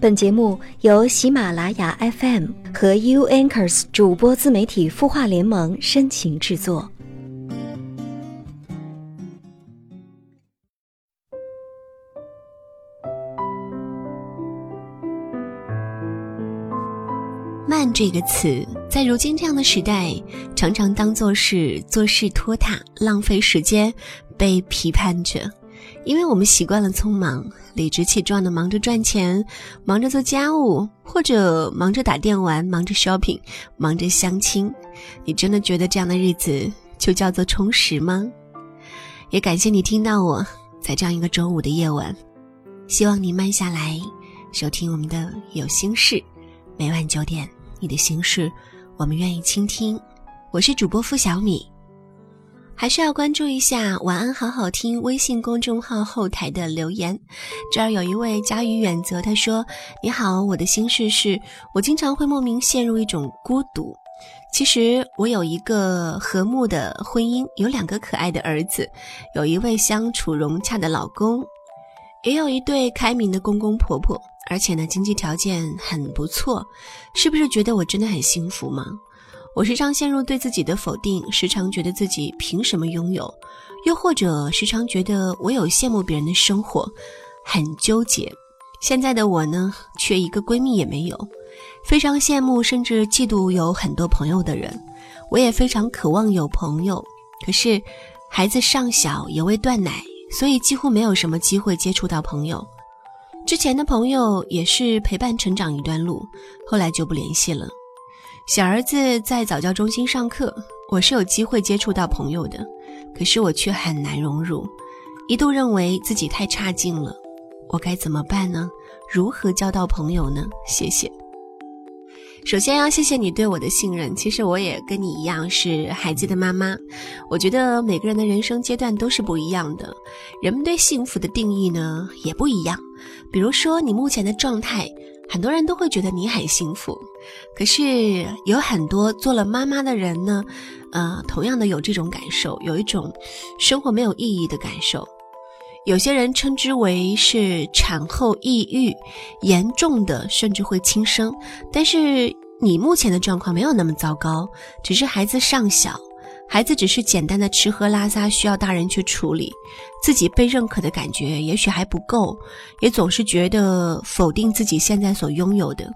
本节目由喜马拉雅 FM 和 U Anchors 主播自媒体孵化联盟深情制作。慢这个词，在如今这样的时代，常常当做是做事拖沓、浪费时间，被批判着。因为我们习惯了匆忙、理直气壮的忙着赚钱，忙着做家务，或者忙着打电玩、忙着 shopping、忙着相亲。你真的觉得这样的日子就叫做充实吗？也感谢你听到我在这样一个周五的夜晚，希望你慢下来收听我们的有心事，每晚九点，你的心事我们愿意倾听。我是主播付小米。还是要关注一下“晚安好好听”微信公众号后台的留言。这儿有一位佳于远泽，他说：“你好，我的心事是，我经常会莫名陷入一种孤独。其实我有一个和睦的婚姻，有两个可爱的儿子，有一位相处融洽的老公，也有一对开明的公公婆婆，而且呢，经济条件很不错。是不是觉得我真的很幸福吗？”我时常陷入对自己的否定，时常觉得自己凭什么拥有，又或者时常觉得我有羡慕别人的生活，很纠结。现在的我呢，却一个闺蜜也没有，非常羡慕甚至嫉妒有很多朋友的人。我也非常渴望有朋友，可是孩子尚小，也未断奶，所以几乎没有什么机会接触到朋友。之前的朋友也是陪伴成长一段路，后来就不联系了。小儿子在早教中心上课，我是有机会接触到朋友的，可是我却很难融入，一度认为自己太差劲了，我该怎么办呢？如何交到朋友呢？谢谢。首先要谢谢你对我的信任。其实我也跟你一样是孩子的妈妈，我觉得每个人的人生阶段都是不一样的，人们对幸福的定义呢也不一样。比如说你目前的状态。很多人都会觉得你很幸福，可是有很多做了妈妈的人呢，呃，同样的有这种感受，有一种生活没有意义的感受。有些人称之为是产后抑郁，严重的甚至会轻生。但是你目前的状况没有那么糟糕，只是孩子尚小。孩子只是简单的吃喝拉撒需要大人去处理，自己被认可的感觉也许还不够，也总是觉得否定自己现在所拥有的。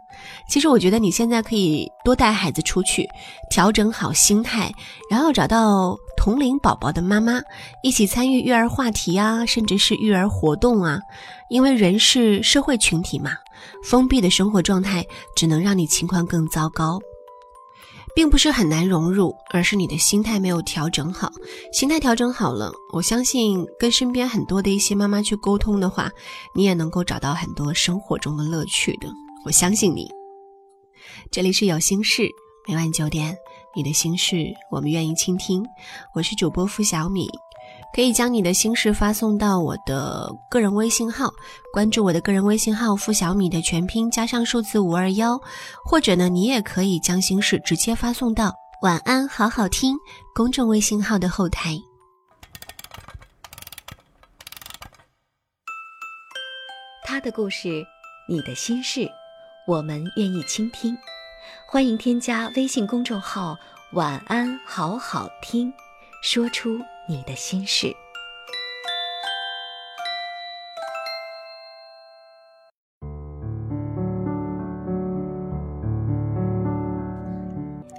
其实我觉得你现在可以多带孩子出去，调整好心态，然后找到同龄宝宝的妈妈，一起参与育儿话题啊，甚至是育儿活动啊。因为人是社会群体嘛，封闭的生活状态只能让你情况更糟糕。并不是很难融入，而是你的心态没有调整好。心态调整好了，我相信跟身边很多的一些妈妈去沟通的话，你也能够找到很多生活中的乐趣的。我相信你。这里是有心事，每晚九点，你的心事我们愿意倾听。我是主播付小米。可以将你的心事发送到我的个人微信号，关注我的个人微信号“付小米”的全拼加上数字五二幺，或者呢，你也可以将心事直接发送到“晚安好好听”公众微信号的后台。他的故事，你的心事，我们愿意倾听。欢迎添加微信公众号“晚安好好听”，说出。你的心事。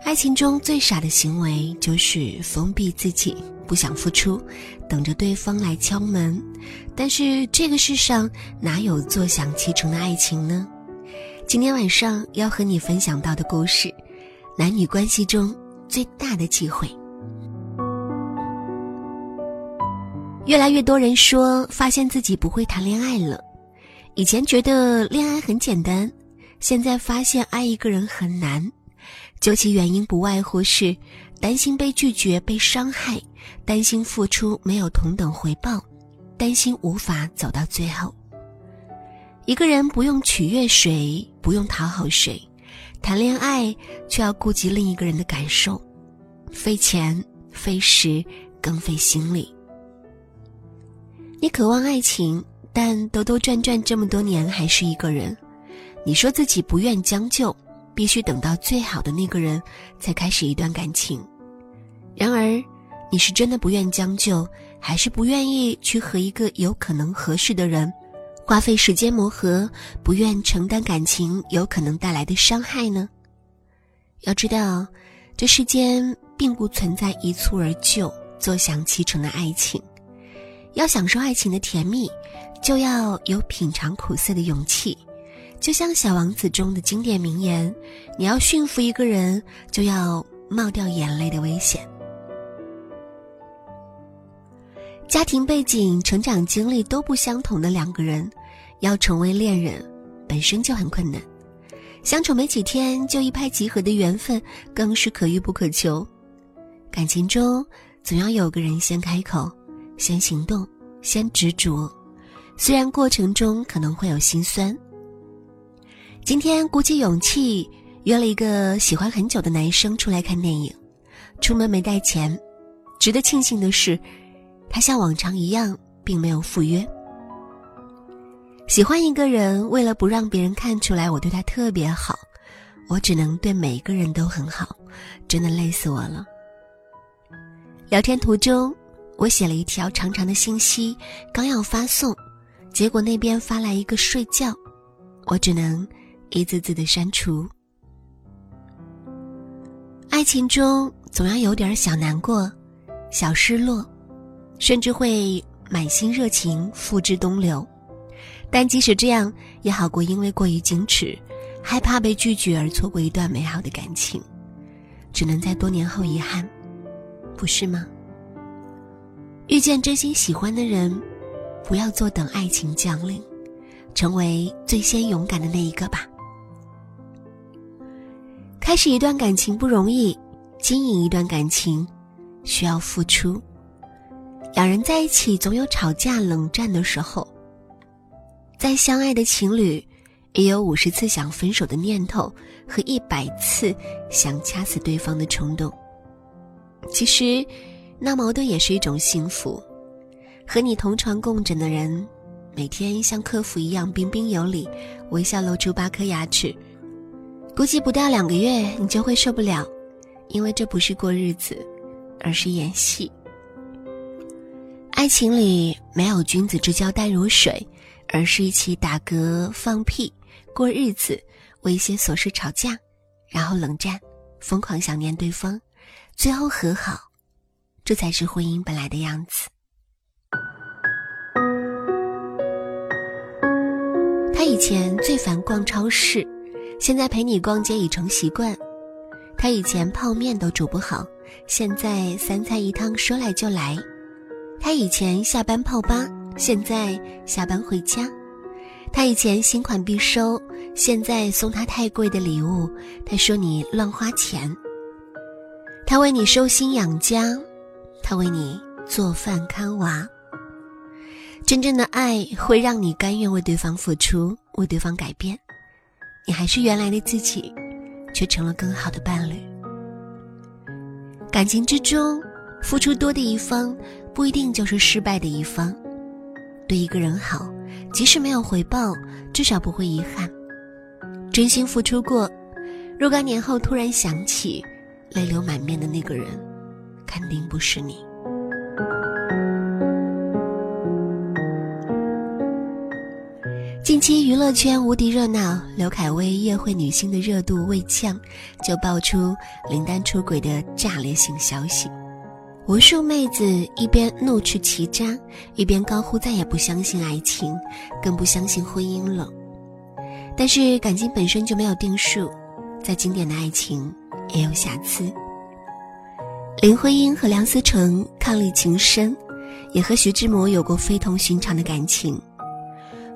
爱情中最傻的行为就是封闭自己，不想付出，等着对方来敲门。但是这个世上哪有坐享其成的爱情呢？今天晚上要和你分享到的故事，男女关系中最大的忌讳。越来越多人说，发现自己不会谈恋爱了。以前觉得恋爱很简单，现在发现爱一个人很难。究其原因，不外乎是担心被拒绝、被伤害，担心付出没有同等回报，担心无法走到最后。一个人不用取悦谁，不用讨好谁，谈恋爱却要顾及另一个人的感受，费钱、费时，更费心力。你渴望爱情，但兜兜转转这么多年还是一个人。你说自己不愿将就，必须等到最好的那个人才开始一段感情。然而，你是真的不愿将就，还是不愿意去和一个有可能合适的人花费时间磨合，不愿承担感情有可能带来的伤害呢？要知道，这世间并不存在一蹴而就、坐享其成的爱情。要享受爱情的甜蜜，就要有品尝苦涩的勇气。就像《小王子》中的经典名言：“你要驯服一个人，就要冒掉眼泪的危险。”家庭背景、成长经历都不相同的两个人，要成为恋人，本身就很困难。相处没几天就一拍即合的缘分，更是可遇不可求。感情中总要有个人先开口，先行动，先执着。虽然过程中可能会有心酸。今天鼓起勇气约了一个喜欢很久的男生出来看电影，出门没带钱。值得庆幸的是，他像往常一样并没有赴约。喜欢一个人，为了不让别人看出来我对他特别好，我只能对每一个人都很好，真的累死我了。聊天途中，我写了一条长长的信息，刚要发送，结果那边发来一个睡觉，我只能。一字字的删除。爱情中总要有点小难过、小失落，甚至会满心热情付之东流。但即使这样，也好过因为过于矜持、害怕被拒绝而错过一段美好的感情，只能在多年后遗憾，不是吗？遇见真心喜欢的人，不要坐等爱情降临，成为最先勇敢的那一个吧。开始一段感情不容易，经营一段感情需要付出。两人在一起总有吵架冷战的时候，再相爱的情侣也有五十次想分手的念头和一百次想掐死对方的冲动。其实，闹矛盾也是一种幸福。和你同床共枕的人，每天像客服一样彬彬有礼，微笑露出八颗牙齿。估计不到两个月，你就会受不了，因为这不是过日子，而是演戏。爱情里没有君子之交淡如水，而是一起打嗝、放屁、过日子，为一些琐事吵架，然后冷战，疯狂想念对方，最后和好，这才是婚姻本来的样子。他以前最烦逛超市。现在陪你逛街已成习惯，他以前泡面都煮不好，现在三菜一汤说来就来。他以前下班泡吧，现在下班回家。他以前新款必收，现在送他太贵的礼物，他说你乱花钱。他为你收心养家，他为你做饭看娃。真正的爱会让你甘愿为对方付出，为对方改变。你还是原来的自己，却成了更好的伴侣。感情之中，付出多的一方不一定就是失败的一方。对一个人好，即使没有回报，至少不会遗憾。真心付出过，若干年后突然想起，泪流满面的那个人，肯定不是你。近期娱乐圈无敌热闹，刘恺威夜会女星的热度未降，就爆出林丹出轨的炸裂性消息。无数妹子一边怒斥其渣，一边高呼再也不相信爱情，更不相信婚姻了。但是感情本身就没有定数，再经典的爱情也有瑕疵。林徽因和梁思成伉俪情深，也和徐志摩有过非同寻常的感情。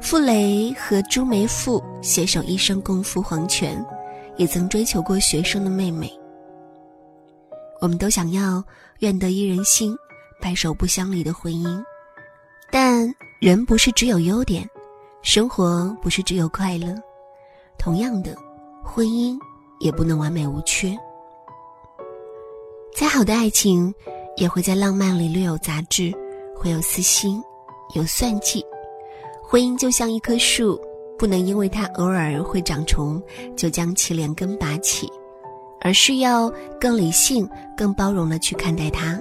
傅雷和朱梅馥携手一生共赴黄泉，也曾追求过学生的妹妹。我们都想要愿得一人心，白首不相离的婚姻，但人不是只有优点，生活不是只有快乐，同样的，婚姻也不能完美无缺。再好的爱情，也会在浪漫里略有杂质，会有私心，有算计。婚姻就像一棵树，不能因为它偶尔会长虫就将其连根拔起，而是要更理性、更包容的去看待它，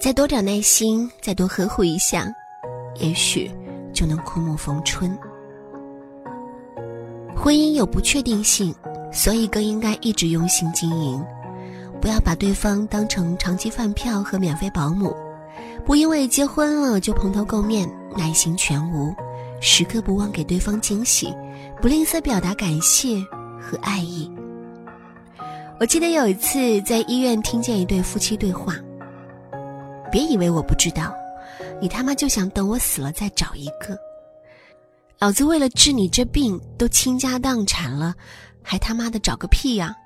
再多点耐心，再多呵护一下，也许就能枯木逢春。婚姻有不确定性，所以更应该一直用心经营，不要把对方当成长期饭票和免费保姆，不因为结婚了就蓬头垢面、耐心全无。时刻不忘给对方惊喜，不吝啬表达感谢和爱意。我记得有一次在医院听见一对夫妻对话：“别以为我不知道，你他妈就想等我死了再找一个。老子为了治你这病都倾家荡产了，还他妈的找个屁呀！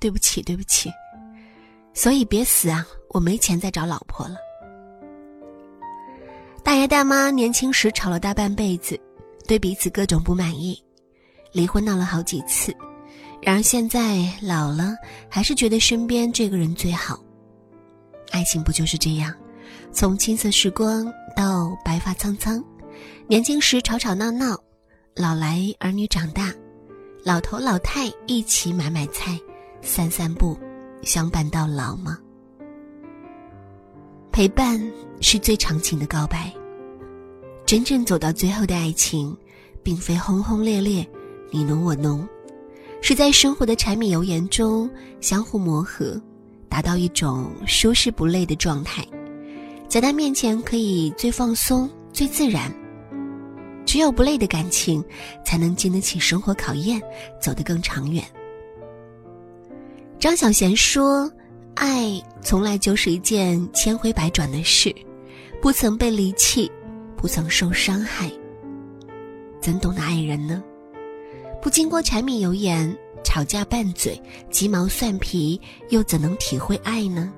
对不起，对不起，所以别死啊！我没钱再找老婆了。”大爷大妈年轻时吵了大半辈子，对彼此各种不满意，离婚闹了好几次。然而现在老了，还是觉得身边这个人最好。爱情不就是这样？从青涩时光到白发苍苍，年轻时吵吵闹闹，老来儿女长大，老头老太一起买买菜、散散步，相伴到老吗？陪伴是最长情的告白。真正走到最后的爱情，并非轰轰烈烈，你侬我侬，是在生活的柴米油盐中相互磨合，达到一种舒适不累的状态，在他面前可以最放松、最自然。只有不累的感情，才能经得起生活考验，走得更长远。张小娴说：“爱从来就是一件千回百转的事，不曾被离弃。”不曾受伤害，怎懂得爱人呢？不经过柴米油盐、吵架拌嘴、鸡毛蒜皮，又怎能体会爱呢？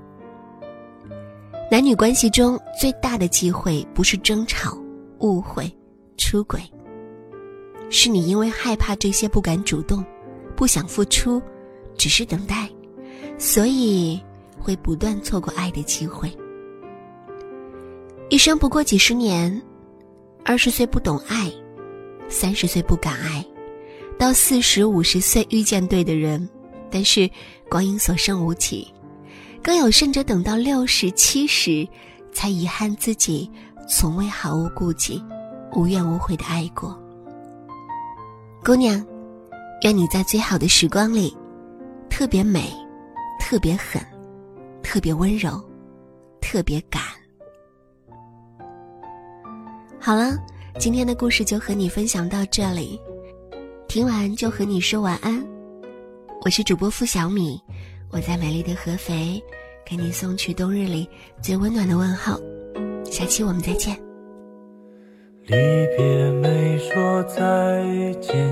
男女关系中最大的忌讳，不是争吵、误会、出轨，是你因为害怕这些不敢主动，不想付出，只是等待，所以会不断错过爱的机会。一生不过几十年。二十岁不懂爱，三十岁不敢爱，到四十五十岁遇见对的人，但是光阴所剩无几，更有甚者等到六十七十，才遗憾自己从未毫无顾忌、无怨无悔的爱过。姑娘，愿你在最好的时光里，特别美，特别狠，特别温柔，特别敢。好了，今天的故事就和你分享到这里，听完就和你说晚安。我是主播付小米，我在美丽的合肥，给你送去冬日里最温暖的问候。下期我们再见。离别没说再见，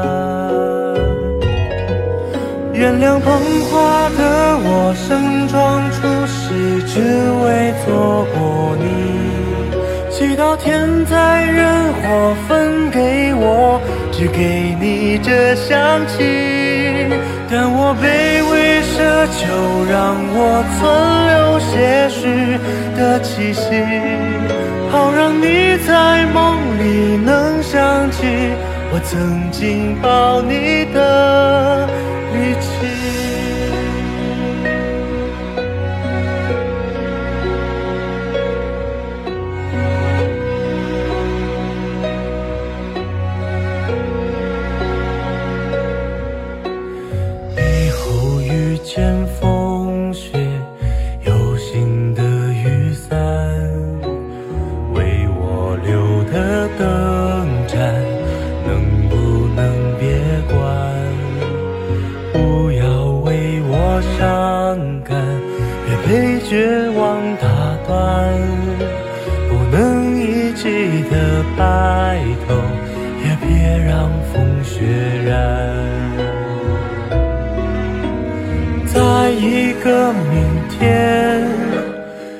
这香气。但我卑微奢求，让我存留些许的气息，好让你在梦里能想起我曾经抱你的。力气。个明天，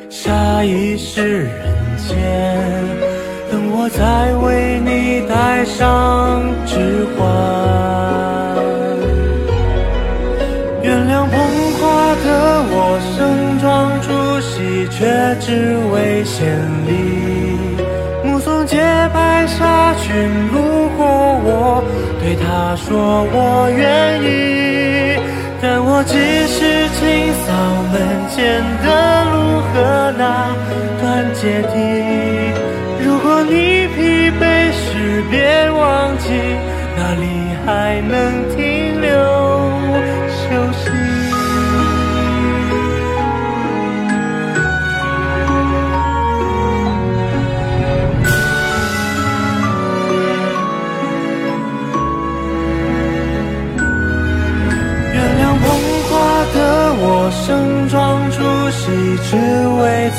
下一世人间，等我再为你戴上指环。原谅捧花的我盛装出席，却只为献礼。目送洁白纱裙路过，我对他说我愿意。但我只前的路和那段阶梯。